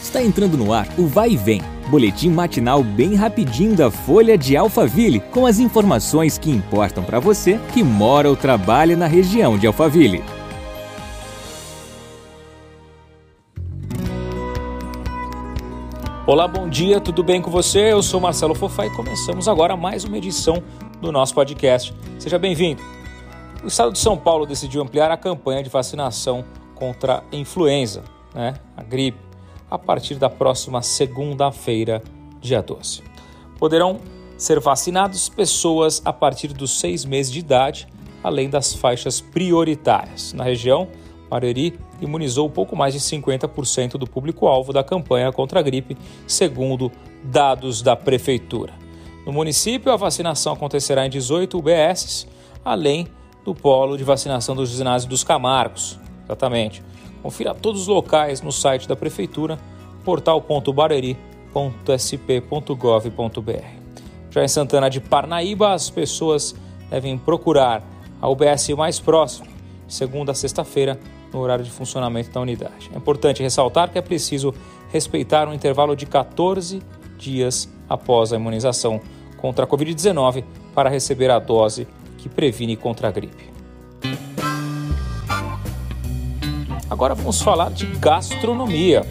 Está entrando no ar o Vai e Vem, boletim matinal bem rapidinho da Folha de Alphaville, com as informações que importam para você que mora ou trabalha na região de Alphaville. Olá, bom dia, tudo bem com você? Eu sou Marcelo Fofá e começamos agora mais uma edição do nosso podcast. Seja bem-vindo. O estado de São Paulo decidiu ampliar a campanha de vacinação contra a influenza, né, a gripe, a partir da próxima segunda-feira, dia 12. Poderão ser vacinados pessoas a partir dos seis meses de idade, além das faixas prioritárias. Na região, Mareri imunizou pouco mais de 50% do público-alvo da campanha contra a gripe, segundo dados da Prefeitura. No município, a vacinação acontecerá em 18 UBSs, além do polo de vacinação dos ginásios dos Camargos. Exatamente. Confira todos os locais no site da Prefeitura, portal.bareri.sp.gov.br. Já em Santana de Parnaíba, as pessoas devem procurar a UBS mais próxima, segunda a sexta-feira, no horário de funcionamento da unidade. É importante ressaltar que é preciso respeitar um intervalo de 14 dias após a imunização contra a Covid-19 para receber a dose que previne contra a gripe. Agora vamos falar de gastronomia.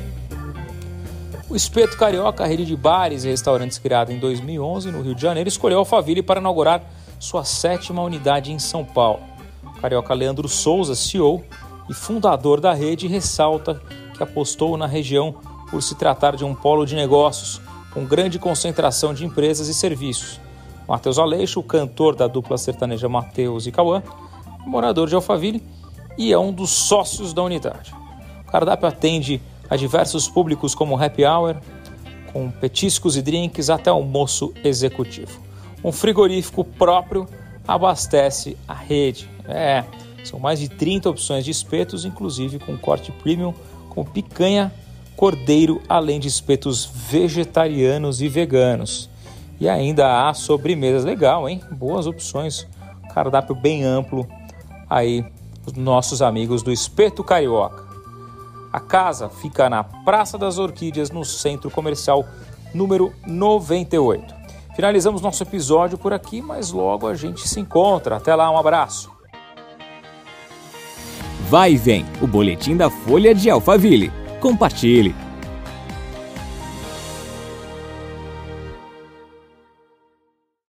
O Espeto Carioca, rede de bares e restaurantes criada em 2011 no Rio de Janeiro, escolheu Alphaville para inaugurar sua sétima unidade em São Paulo. O carioca Leandro Souza, CEO, e fundador da rede, ressalta que apostou na região por se tratar de um polo de negócios com grande concentração de empresas e serviços. Matheus Aleixo, cantor da dupla sertaneja Matheus e Cauã, morador de Alphaville e é um dos sócios da unidade. O cardápio atende a diversos públicos como happy hour, com petiscos e drinks até almoço executivo. Um frigorífico próprio abastece a rede. É, são mais de 30 opções de espetos, inclusive com corte premium, com picanha, cordeiro, além de espetos vegetarianos e veganos. E ainda há sobremesas legal, hein? Boas opções, cardápio bem amplo aí os nossos amigos do Espeto Carioca. A casa fica na Praça das Orquídeas, no Centro Comercial número 98. Finalizamos nosso episódio por aqui, mas logo a gente se encontra. Até lá, um abraço. Vai e vem, o boletim da Folha de Alphaville. Compartilhe.